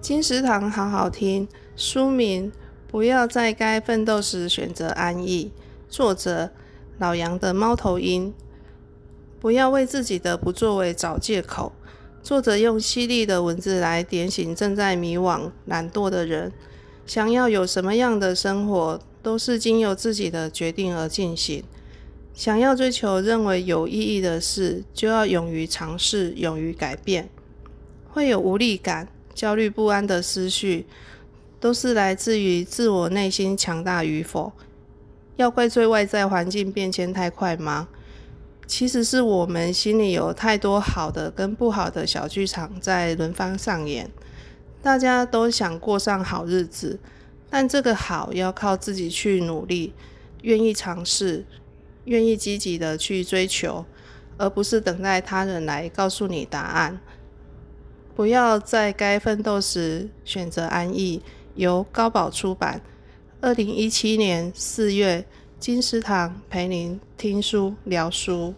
金石堂好好听，书名不要在该奋斗时选择安逸。作者老杨的猫头鹰。不要为自己的不作为找借口。作者用犀利的文字来点醒正在迷惘、懒惰的人。想要有什么样的生活，都是经由自己的决定而进行。想要追求认为有意义的事，就要勇于尝试，勇于改变。会有无力感。焦虑不安的思绪，都是来自于自我内心强大与否。要怪罪外在环境变迁太快吗？其实是我们心里有太多好的跟不好的小剧场在轮番上演。大家都想过上好日子，但这个好要靠自己去努力，愿意尝试，愿意积极的去追求，而不是等待他人来告诉你答案。不要在该奋斗时选择安逸。由高宝出版，二零一七年四月，金石堂陪您听书聊书。